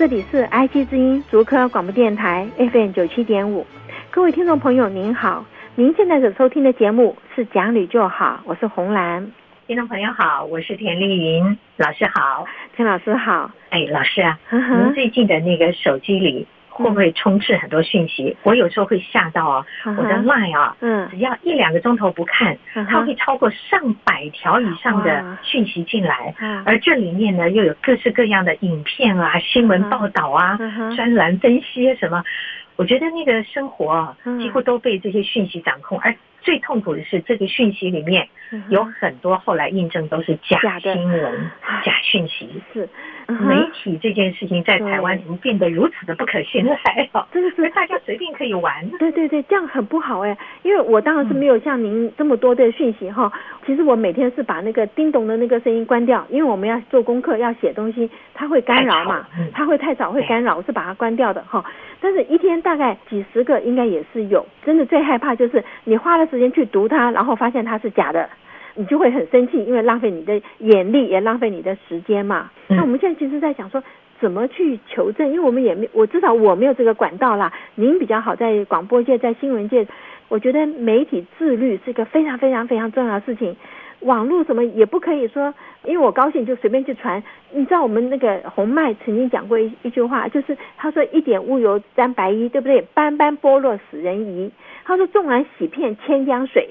这里是 I G 之音竹科广播电台 FM 九七点五，各位听众朋友您好，您现在所收听的节目是《讲理就好》，我是红兰。听众朋友好，我是田丽云老师好，田老师好。哎，老师啊，您最近的那个手机里。会不会充斥很多讯息？我有时候会吓到啊，我的 Line 啊，嗯，只要一两个钟头不看，它会超过上百条以上的讯息进来，而这里面呢又有各式各样的影片啊、新闻报道啊、专栏分析什么，我觉得那个生活啊，几乎都被这些讯息掌控，而最痛苦的是这个讯息里面有很多后来印证都是假新闻、假讯息，是。媒体这件事情在台湾怎么变得如此的不可信了，还好，真的是大家随便可以玩。对对对，这样很不好哎，因为我当然是没有像您这么多的讯息哈。其实我每天是把那个叮咚的那个声音关掉，因为我们要做功课要写东西，它会干扰嘛，它会太早会干扰，我是把它关掉的哈。但是一天大概几十个应该也是有，真的最害怕就是你花了时间去读它，然后发现它是假的。你就会很生气，因为浪费你的眼力，也浪费你的时间嘛。那我们现在其实在想说，怎么去求证？因为我们也没，我至少我没有这个管道啦。您比较好，在广播界，在新闻界，我觉得媒体自律是一个非常非常非常重要的事情。网络什么也不可以说，因为我高兴就随便去传。你知道我们那个红麦曾经讲过一一句话，就是他说一点污油沾白衣，对不对？斑斑剥落使人疑。他说纵然洗遍千江水。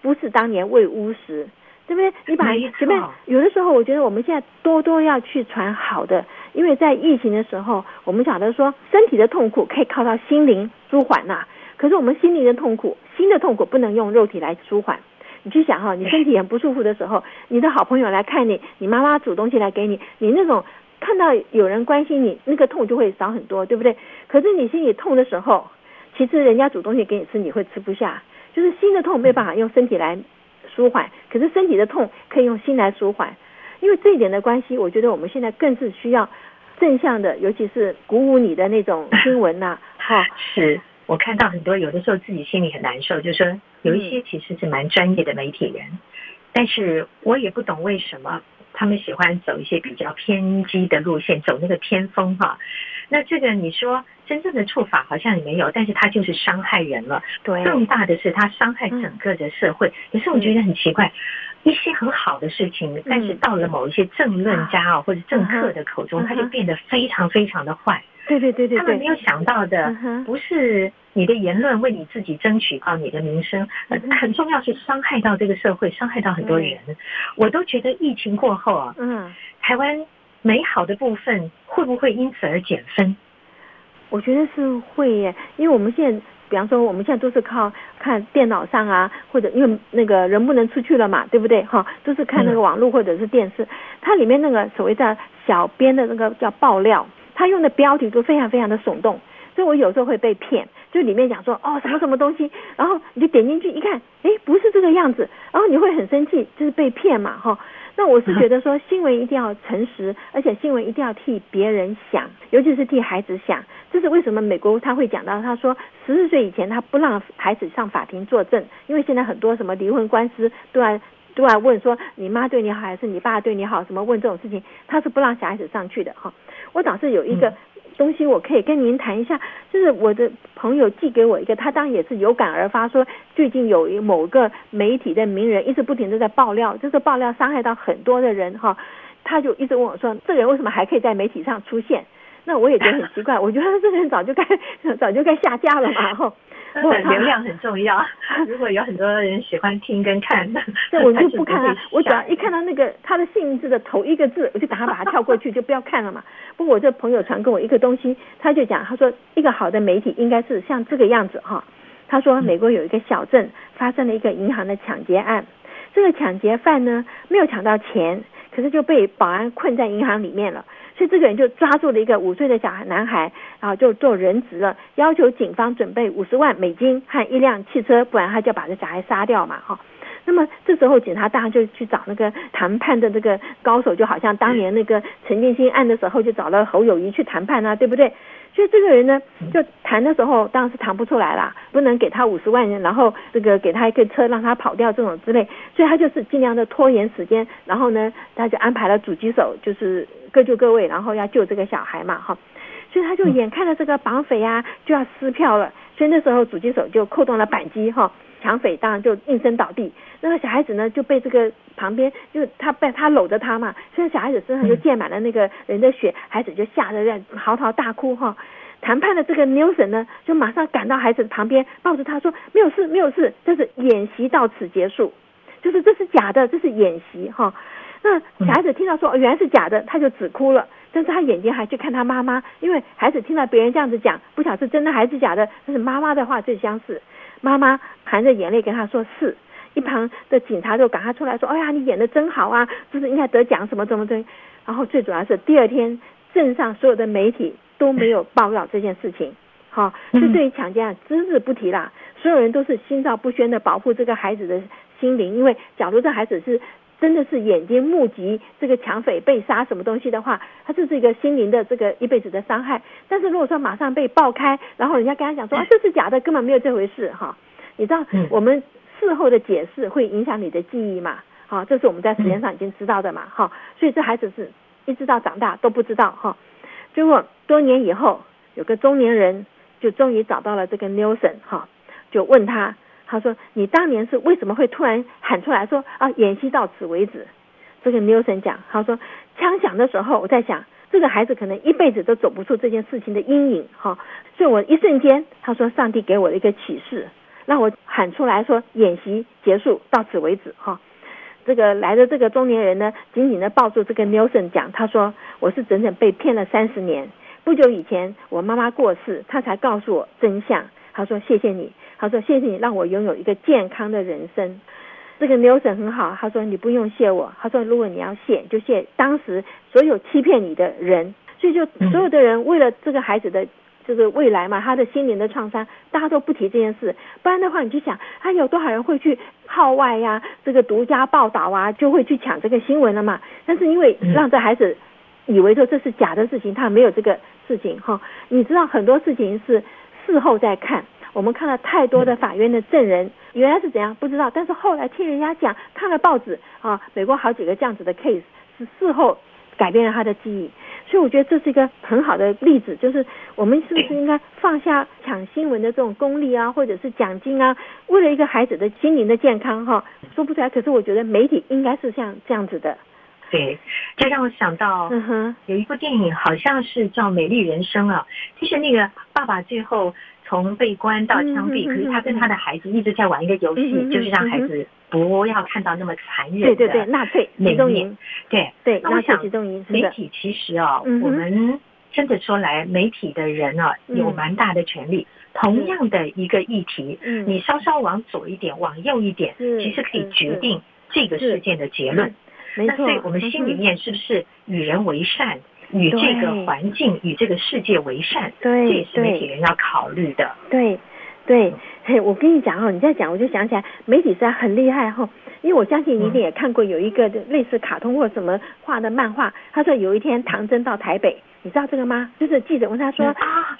不是当年为乌时，对不对？你把前面有的时候，我觉得我们现在多多要去传好的，因为在疫情的时候，我们晓得说身体的痛苦可以靠到心灵舒缓呐。可是我们心灵的痛苦，心的痛苦不能用肉体来舒缓。你去想哈，你身体很不舒服的时候，你的好朋友来看你，你妈妈煮东西来给你，你那种看到有人关心你，那个痛就会少很多，对不对？可是你心里痛的时候，其实人家煮东西给你吃，你会吃不下。就是心的痛没办法用身体来舒缓，可是身体的痛可以用心来舒缓。因为这一点的关系，我觉得我们现在更是需要正向的，尤其是鼓舞你的那种新闻呐。哈，是我看到很多有的时候自己心里很难受，就是说有一些其实是蛮专业的媒体人，但是我也不懂为什么他们喜欢走一些比较偏激的路线，走那个偏锋哈。那这个你说真正的触法好像也没有，但是他就是伤害人了。对，更大的是他伤害整个的社会。可是我觉得很奇怪，一些很好的事情，但是到了某一些政论家啊或者政客的口中，他就变得非常非常的坏。对对对对，他们没有想到的不是你的言论为你自己争取到你的名声，很重要是伤害到这个社会，伤害到很多人。我都觉得疫情过后啊，嗯，台湾。美好的部分会不会因此而减分？我觉得是会耶，因为我们现在，比方说，我们现在都是靠看电脑上啊，或者因为那个人不能出去了嘛，对不对？哈，都是看那个网络或者是电视，它里面那个所谓的小编的那个叫爆料，他用的标题都非常非常的耸动，所以我有时候会被骗，就里面讲说哦什么什么东西，然后你就点进去一看，哎，不是这个样子，然后你会很生气，就是被骗嘛，哈。那我是觉得说，新闻一定要诚实，而且新闻一定要替别人想，尤其是替孩子想。这是为什么美国他会讲到，他说十四岁以前他不让孩子上法庭作证，因为现在很多什么离婚官司都要都要问说你妈对你好还是你爸对你好，什么问这种事情，他是不让小孩子上去的哈。我倒是有一个。东西我可以跟您谈一下，就是我的朋友寄给我一个，他当然也是有感而发，说最近有一某个媒体的名人一直不停的在爆料，就是爆料伤害到很多的人哈，他就一直问我说，这个人为什么还可以在媒体上出现？那我也觉得很奇怪，我觉得这个人早就该 早就该下架了嘛，哈。流量很重要，如果有很多人喜欢听跟看，那我就不看了。我只要一看到那个他的姓字的头一个字，我就赶快把它跳过去，就不要看了嘛。不过我这朋友传给我一个东西，他就讲，他说一个好的媒体应该是像这个样子哈。他说美国有一个小镇发生了一个银行的抢劫案，这个抢劫犯呢没有抢到钱，可是就被保安困在银行里面了。所以这个人就抓住了一个五岁的小孩男孩，然后就做人质了，要求警方准备五十万美金和一辆汽车，不然他就把这小孩杀掉嘛，哈。那么这时候警察当然就去找那个谈判的这个高手，就好像当年那个陈建新案的时候就找了侯友谊去谈判啊，对不对？所以这个人呢，就谈的时候当然是谈不出来啦，不能给他五十万元，然后这个给他一个车让他跑掉这种之类，所以他就是尽量的拖延时间，然后呢，他就安排了狙击手，就是各就各位，然后要救这个小孩嘛，哈，所以他就眼看着这个绑匪啊就要撕票了，所以那时候狙击手就扣动了扳机，哈。抢匪当然就应声倒地，那个小孩子呢就被这个旁边，就他被他搂着他嘛，所以小孩子身上就溅满了那个人的血，孩子就吓得在嚎啕大哭哈。谈判的这个 Nelson 呢，就马上赶到孩子旁边，抱着他说没有事没有事，这是演习到此结束，就是这是假的，这是演习哈。那小孩子听到说原来是假的，他就只哭了，但是他眼睛还去看他妈妈，因为孩子听到别人这样子讲，不晓得是真的还是假的，但是妈妈的话最相似。妈妈含着眼泪跟他说是，一旁的警察就赶他出来说：“哎呀，你演得真好啊，这是应该得奖什么什么的。”然后最主要是第二天镇上所有的媒体都没有报道这件事情，好，这对于抢劫啊只字不提啦。所有人都是心照不宣的保护这个孩子的心灵，因为假如这孩子是。真的是眼睛目击这个抢匪被杀什么东西的话，他这是一个心灵的这个一辈子的伤害。但是如果说马上被爆开，然后人家跟他讲说啊，这是假的，根本没有这回事哈。你知道我们事后的解释会影响你的记忆嘛？好，这是我们在实验上已经知道的嘛？哈，所以这孩子是一直到长大都不知道哈。结果多年以后，有个中年人就终于找到了这个 Nelson 哈，就问他。他说：“你当年是为什么会突然喊出来说啊，演习到此为止？”这个 Nelson 讲，他说：“枪响的时候，我在想，这个孩子可能一辈子都走不出这件事情的阴影，哈。所以我一瞬间，他说上帝给我的一个启示，让我喊出来说演习结束到此为止，哈。这个来的这个中年人呢，紧紧的抱住这个 Nelson 讲，他说：我是整整被骗了三十年。不久以前，我妈妈过世，他才告诉我真相。他说：谢谢你。”他说：“谢谢你让我拥有一个健康的人生。”这个 Nelson 很好。他说：“你不用谢我。”他说：“如果你要谢，就谢当时所有欺骗你的人。”所以就所有的人为了这个孩子的这个未来嘛，他的心灵的创伤，大家都不提这件事。不然的话，你就想，还有多少人会去号外呀、啊？这个独家报道啊，就会去抢这个新闻了嘛？但是因为让这孩子以为说这是假的事情，他没有这个事情哈。你知道很多事情是事后再看。我们看了太多的法院的证人，原来是怎样不知道，但是后来听人家讲，看了报纸啊，美国好几个这样子的 case 是事后改变了他的记忆，所以我觉得这是一个很好的例子，就是我们是不是应该放下抢新闻的这种功利啊，或者是奖金啊，为了一个孩子的心灵的健康哈，说不出来。可是我觉得媒体应该是像这样子的。对，这让我想到，嗯哼，有一部电影好像是叫《美丽人生》啊，其实那个爸爸最后。从被关到枪毙，可是他跟他的孩子一直在玩一个游戏，就是让孩子不要看到那么残忍的。对对对，纳粹集中营。对对，那我想集中营。媒体其实啊，我们真的说来，媒体的人啊有蛮大的权力。同样的一个议题，你稍稍往左一点，往右一点，其实可以决定这个事件的结论。那所以我们心里面是不是与人为善？与这个环境、与这个世界为善，对，这也是媒体人要考虑的。对，对，嘿，我跟你讲哦，你在讲，我就想起来，媒体实在很厉害哈。因为我相信你一定也看过有一个类似卡通或什么画的漫画。他说有一天唐僧到台北，你知道这个吗？就是记者问他说啊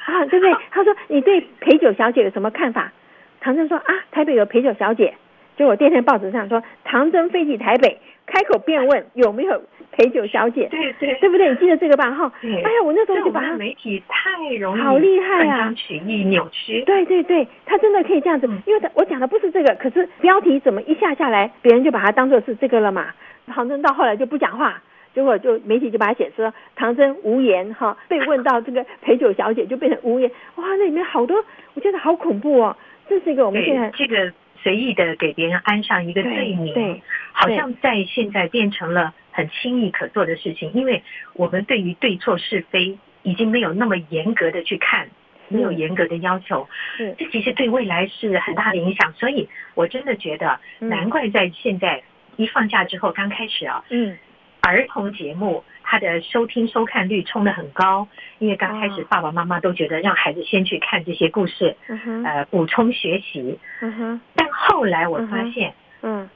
啊，对不对？他说你对陪酒小姐有什么看法？唐僧说啊，台北有陪酒小姐。结果第二天报纸上说唐真飞抵台北，开口便问有没有。陪酒小姐，对对，对不对？你记得这个吧？哈，哎呀，我那时候就把他媒体太容易好厉害啊，取义、扭曲。对对对，他真的可以这样子，因为他我讲的不是这个，可是标题怎么一下下来，别人就把它当做是这个了嘛。唐真到后来就不讲话，结果就媒体就把它写说唐僧无言哈，被问到这个陪酒小姐就变成无言。哇，那里面好多，我觉得好恐怖哦。这是一个我们现在这个随意的给别人安上一个罪名，对，好像在现在变成了。很轻易可做的事情，因为我们对于对错是非已经没有那么严格的去看，没有严格的要求，这其实对未来是很大的影响。所以我真的觉得，难怪在现在一放假之后刚开始啊，嗯，儿童节目，它的收听收看率冲得很高，因为刚开始爸爸妈妈都觉得让孩子先去看这些故事，呃，补充学习。但后来我发现，嗯。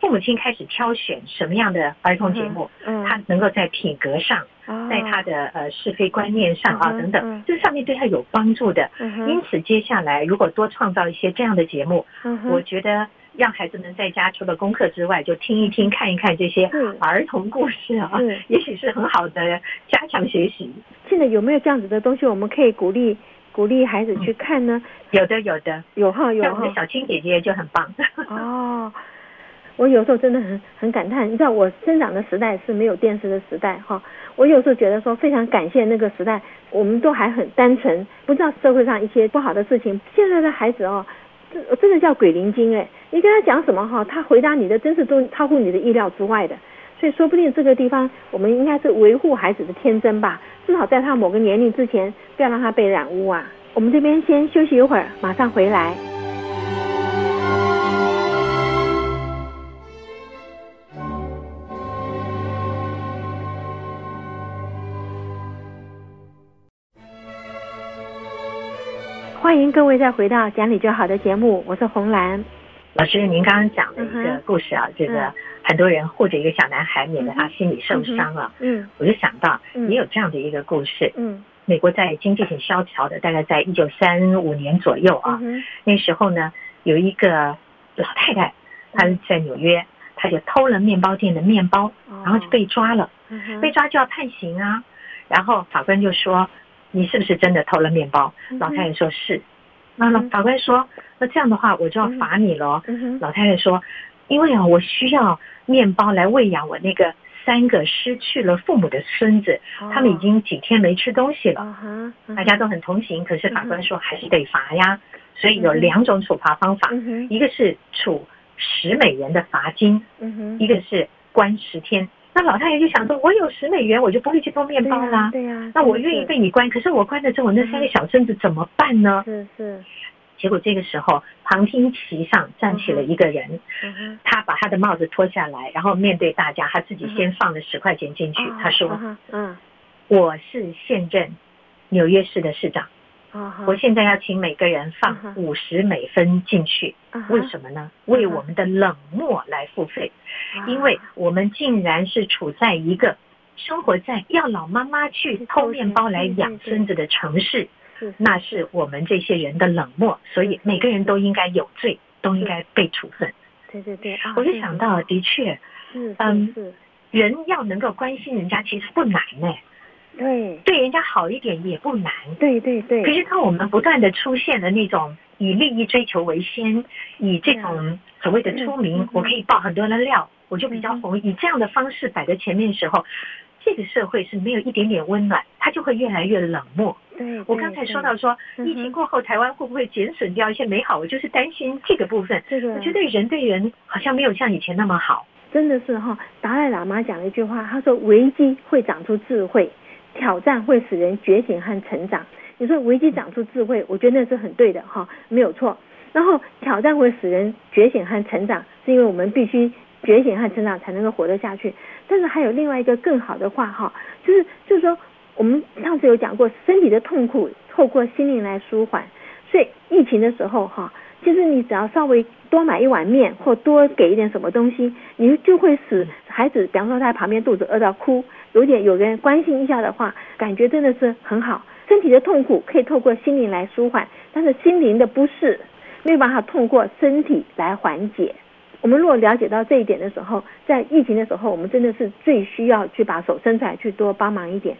父母亲开始挑选什么样的儿童节目，嗯，他能够在品格上，在他的呃是非观念上啊等等，这上面对他有帮助的。因此，接下来如果多创造一些这样的节目，我觉得让孩子们在家除了功课之外，就听一听、看一看这些儿童故事啊，也许是很好的加强学习。现在有没有这样子的东西，我们可以鼓励鼓励孩子去看呢？有的，有的，有哈有。像我们的小青姐姐就很棒哦。我有时候真的很很感叹，你知道我生长的时代是没有电视的时代哈。我有时候觉得说非常感谢那个时代，我们都还很单纯，不知道社会上一些不好的事情。现在的孩子哦，这真的叫鬼灵精哎，你跟他讲什么哈，他回答你的真是都超乎你的意料之外的。所以说不定这个地方我们应该是维护孩子的天真吧，至少在他某个年龄之前，不要让他被染污啊。我们这边先休息一会儿，马上回来。欢迎各位再回到讲理就好的节目，我是红兰。老师。您刚刚讲的一个故事啊，这个很多人护着一个小男孩，免得他心里受伤了。嗯，我就想到也有这样的一个故事。嗯，美国在经济很萧条的，大概在一九三五年左右啊，那时候呢，有一个老太太，她在纽约，她就偷了面包店的面包，然后就被抓了，被抓就要判刑啊，然后法官就说。你是不是真的偷了面包？老太太说是。那老法官说，那这样的话我就要罚你了。老太太说，因为啊，我需要面包来喂养我那个三个失去了父母的孙子，他们已经几天没吃东西了。大家都很同情，可是法官说还是得罚呀。所以有两种处罚方法，一个是处十美元的罚金，一个是关十天。那老太太就想说，我有十美元，我就不会去偷面包啦。对呀、啊，啊、那我愿意被你关，可是我关了之后，我那三个小孙子怎么办呢？是是。结果这个时候，旁听席上站起了一个人，他把他的帽子脱下来，然后面对大家，他自己先放了十块钱进去。他说：“嗯，我是现任纽约市的市长。”我现在要请每个人放五十美分进去，为什么呢？为我们的冷漠来付费，因为我们竟然是处在一个生活在要老妈妈去偷面包来养孙子的城市，那是我们这些人的冷漠，所以每个人都应该有罪，都应该被处分。对对对，我就想到，的确，嗯，人要能够关心人家，其实不难好一点也不难。对对对。可是当我们不断的出现了那种以利益追求为先，以这种所谓的出名，我可以爆很多的料，我就比较红，以这样的方式摆在前面的时候，这个社会是没有一点点温暖，它就会越来越冷漠。对，我刚才说到说疫情过后台湾会不会减损掉一些美好，我就是担心这个部分。这个，我觉得人对人好像没有像以前那么好。真的是哈，达赖喇嘛讲了一句话，他说危机会长出智慧。挑战会使人觉醒和成长。你说危机长出智慧，我觉得那是很对的哈，没有错。然后挑战会使人觉醒和成长，是因为我们必须觉醒和成长才能够活得下去。但是还有另外一个更好的话哈，就是就是说，我们上次有讲过，身体的痛苦透过心灵来舒缓。所以疫情的时候哈，其实你只要稍微多买一碗面或多给一点什么东西，你就会使孩子，比方说他在旁边肚子饿到哭。有点有人关心一下的话，感觉真的是很好。身体的痛苦可以透过心灵来舒缓，但是心灵的不适没有办法通过身体来缓解。我们如果了解到这一点的时候，在疫情的时候，我们真的是最需要去把手伸出来去多帮忙一点。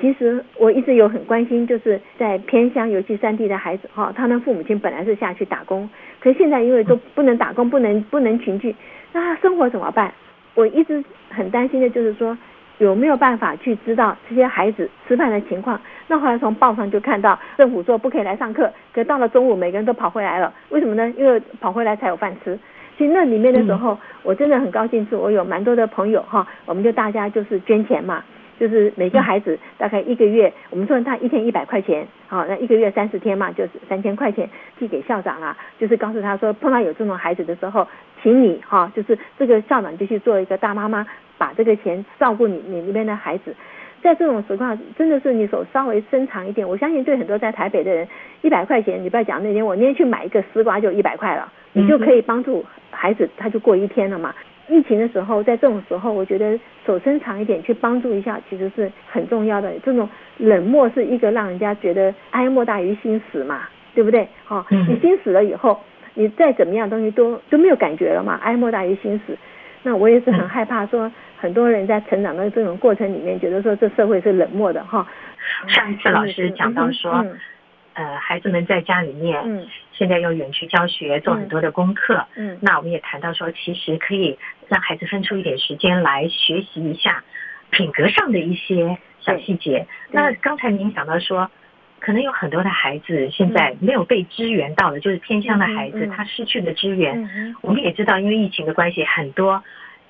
其实我一直有很关心，就是在偏乡，尤其山地的孩子哈，他们父母亲本来是下去打工，可是现在因为都不能打工，不能不能群聚，那他生活怎么办？我一直很担心的就是说。有没有办法去知道这些孩子吃饭的情况？那后来从报上就看到政府说不可以来上课，可到了中午每个人都跑回来了。为什么呢？因为跑回来才有饭吃。其实那里面的时候，我真的很高兴，是我有蛮多的朋友哈，我们就大家就是捐钱嘛。就是每个孩子大概一个月，我们说他一天一百块钱，好，那一个月三十天嘛，就是三千块钱寄给校长啊，就是告诉他说，碰到有这种孩子的时候，请你哈，就是这个校长就去做一个大妈妈，把这个钱照顾你你那边的孩子。在这种情况，真的是你手稍微伸长一点，我相信对很多在台北的人，一百块钱，你不要讲那天，我那天去买一个丝瓜就一百块了，你就可以帮助孩子，他就过一天了嘛。疫情的时候，在这种时候，我觉得手伸长一点去帮助一下，其实是很重要的。这种冷漠是一个让人家觉得哀莫大于心死嘛，对不对？哈，你心死了以后，你再怎么样东西都都没有感觉了嘛，哀莫大于心死。那我也是很害怕说，很多人在成长的这种过程里面，觉得说这社会是冷漠的哈。上一次老师讲到说。呃，孩子们在家里面，嗯，现在用远距教学做很多的功课，嗯，那我们也谈到说，其实可以让孩子分出一点时间来学习一下品格上的一些小细节。那刚才您讲到说，可能有很多的孩子现在没有被支援到的，就是偏乡的孩子，他失去了支援。我们也知道，因为疫情的关系，很多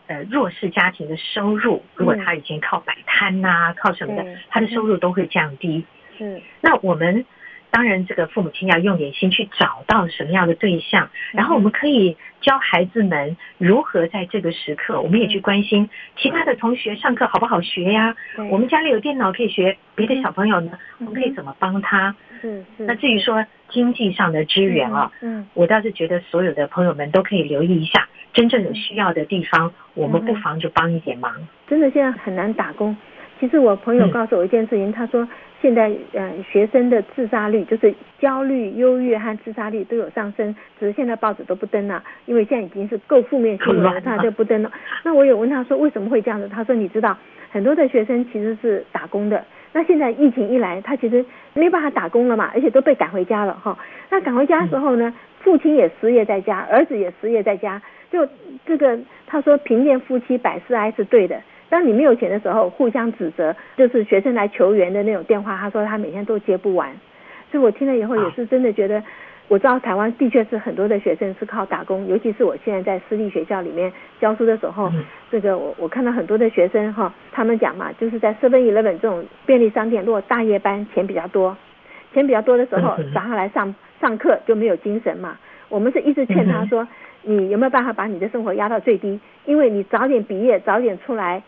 呃弱势家庭的收入，如果他以前靠摆摊呐，靠什么的，他的收入都会降低。嗯，那我们。当然，这个父母亲要用点心去找到什么样的对象，然后我们可以教孩子们如何在这个时刻，我们也去关心其他的同学上课好不好学呀？我们家里有电脑可以学，别的小朋友呢，我们可以怎么帮他？是是。那至于说经济上的支援啊，嗯，我倒是觉得所有的朋友们都可以留意一下，真正有需要的地方，我们不妨就帮一点忙。真的现在很难打工。其实我朋友告诉我一件事情，他说。现在，呃，学生的自杀率就是焦虑、忧郁和自杀率都有上升，只是现在报纸都不登了，因为现在已经是够负面新闻 了，他就不登了。那我有问他说为什么会这样子？他说你知道，很多的学生其实是打工的，那现在疫情一来，他其实没办法打工了嘛，而且都被赶回家了哈。那赶回家的时候呢，父亲也失业在家，儿子也失业在家，就这个他说贫贱夫妻百事哀是对的。当你没有钱的时候，互相指责，就是学生来求援的那种电话。他说他每天都接不完，所以我听了以后也是真的觉得，我知道台湾的确是很多的学生是靠打工，尤其是我现在在私立学校里面教书的时候，这个我我看到很多的学生哈，他们讲嘛，就是在 Seven Eleven 这种便利商店，如果大夜班钱比较多，钱比较多的时候，早上来上上课就没有精神嘛。我们是一直劝他说，你有没有办法把你的生活压到最低？因为你早点毕业，早点出来。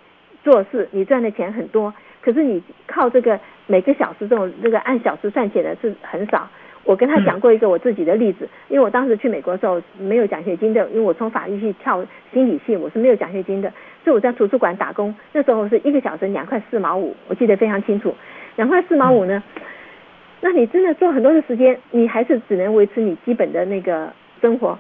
做事你赚的钱很多，可是你靠这个每个小时这种这个按小时算钱的是很少。我跟他讲过一个我自己的例子，因为我当时去美国的时候没有奖学金的，因为我从法律系跳心理系，我是没有奖学金的，所以我在图书馆打工，那时候是一个小时两块四毛五，我记得非常清楚。两块四毛五呢，那你真的做很多的时间，你还是只能维持你基本的那个生活。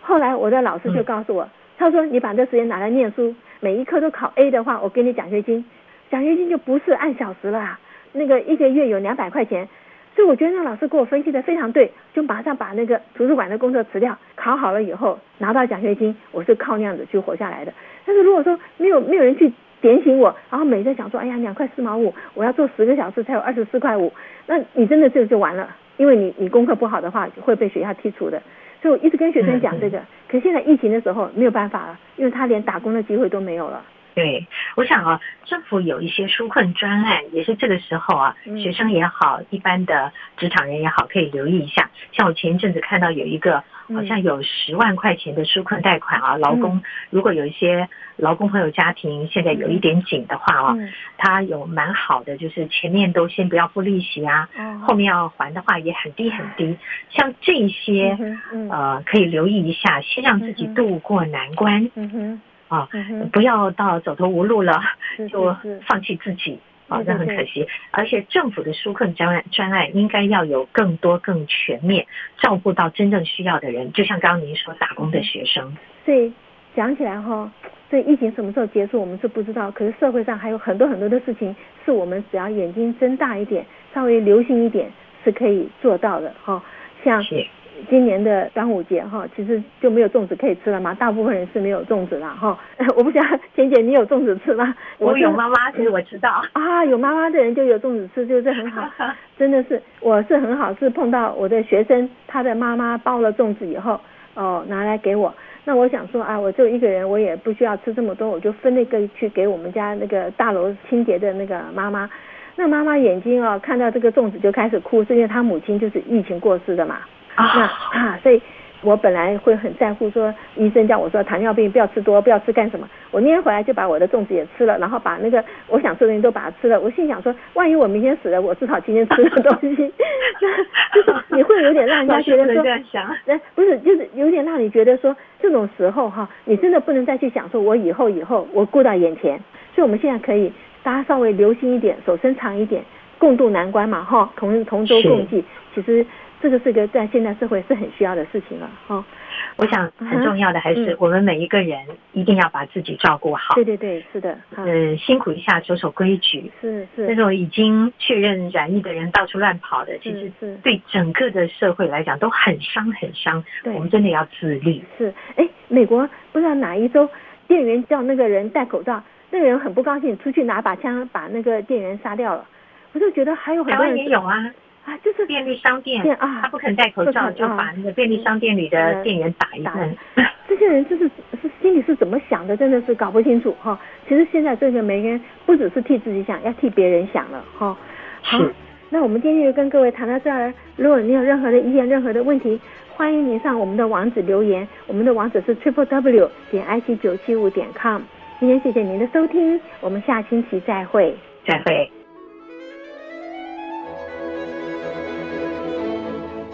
后来我的老师就告诉我，他说你把这时间拿来念书。每一科都考 A 的话，我给你奖学金，奖学金就不是按小时了，那个一个月有两百块钱，所以我觉得那老师给我分析的非常对，就马上把那个图书馆的工作辞掉，考好了以后拿到奖学金，我是靠那样子去活下来的。但是如果说没有没有人去点醒我，然后每天想说，哎呀，两块四毛五，我要做十个小时才有二十四块五，那你真的这个就完了，因为你你功课不好的话会被学校剔除的。所以我一直跟学生讲这个，可现在疫情的时候没有办法了，因为他连打工的机会都没有了。对，我想啊，政府有一些纾困专案，也是这个时候啊，学生也好，一般的职场人也好，可以留意一下。像我前一阵子看到有一个，好像有十万块钱的纾困贷款啊，劳工如果有一些劳工朋友家庭现在有一点紧的话啊，他有蛮好的，就是前面都先不要付利息啊，后面要还的话也很低很低。像这些呃，可以留意一下，先让自己渡过难关。啊，不要到走投无路了就放弃自己啊，那很可惜。而且政府的纾困专案专案应该要有更多更全面，照顾到真正需要的人。就像刚刚您说打工的学生。所以讲起来哈，这疫情什么时候结束我们是不知道，可是社会上还有很多很多的事情是我们只要眼睛睁大一点，稍微留心一点是可以做到的哈，像。今年的端午节哈，其实就没有粽子可以吃了嘛，大部分人是没有粽子了哈。我不晓得钱姐你有粽子吃吗？我有妈妈，其实我知道啊，有妈妈的人就有粽子吃，就是很好，真的是我是很好，是碰到我的学生，他的妈妈包了粽子以后，哦拿来给我，那我想说啊，我就一个人，我也不需要吃这么多，我就分那个去给我们家那个大楼清洁的那个妈妈。那妈妈眼睛哦，看到这个粽子就开始哭，是因为她母亲就是疫情过世的嘛。啊，那啊，所以。我本来会很在乎，说医生叫我说糖尿病不要吃多，不要吃干什么？我那天回来就把我的粽子也吃了，然后把那个我想吃的东西都把它吃了。我心想说，万一我明天死了，我至少今天吃的东西，就是你会有点让人家觉得说，哎，不是，就是有点让你觉得说，这种时候哈，你真的不能再去想说，我以后以后我顾到眼前。所以我们现在可以大家稍微留心一点，手伸长一点，共度难关嘛，哈，同同舟共济，其实。这个是个在现代社会是很需要的事情了，哈。我想很重要的还是我们每一个人一定要把自己照顾好。对对对，是的。嗯，辛苦一下，守守规矩。是是。那种已经确认染疫的人到处乱跑的，其实是对整个的社会来讲都很伤很伤。对。我们真的要自律。是。哎，美国不知道哪一周，店员叫那个人戴口罩，那个人很不高兴，出去拿把枪把那个店员杀掉了。我就觉得还有很多人也有啊。啊，就是便利商店啊，他不肯戴口罩，就把那个便利商店里的店员打一顿。这些人就是是心里是怎么想的，真的是搞不清楚哈。其实现在这个每个人不只是替自己想，要替别人想了哈。好，那我们今天就跟各位谈到这儿。如果你有任何的意见、任何的问题，欢迎您上我们的网址留言。我们的网址是 triple w 点 i c 九七五点 com。今天谢谢您的收听，我们下星期再会。再会。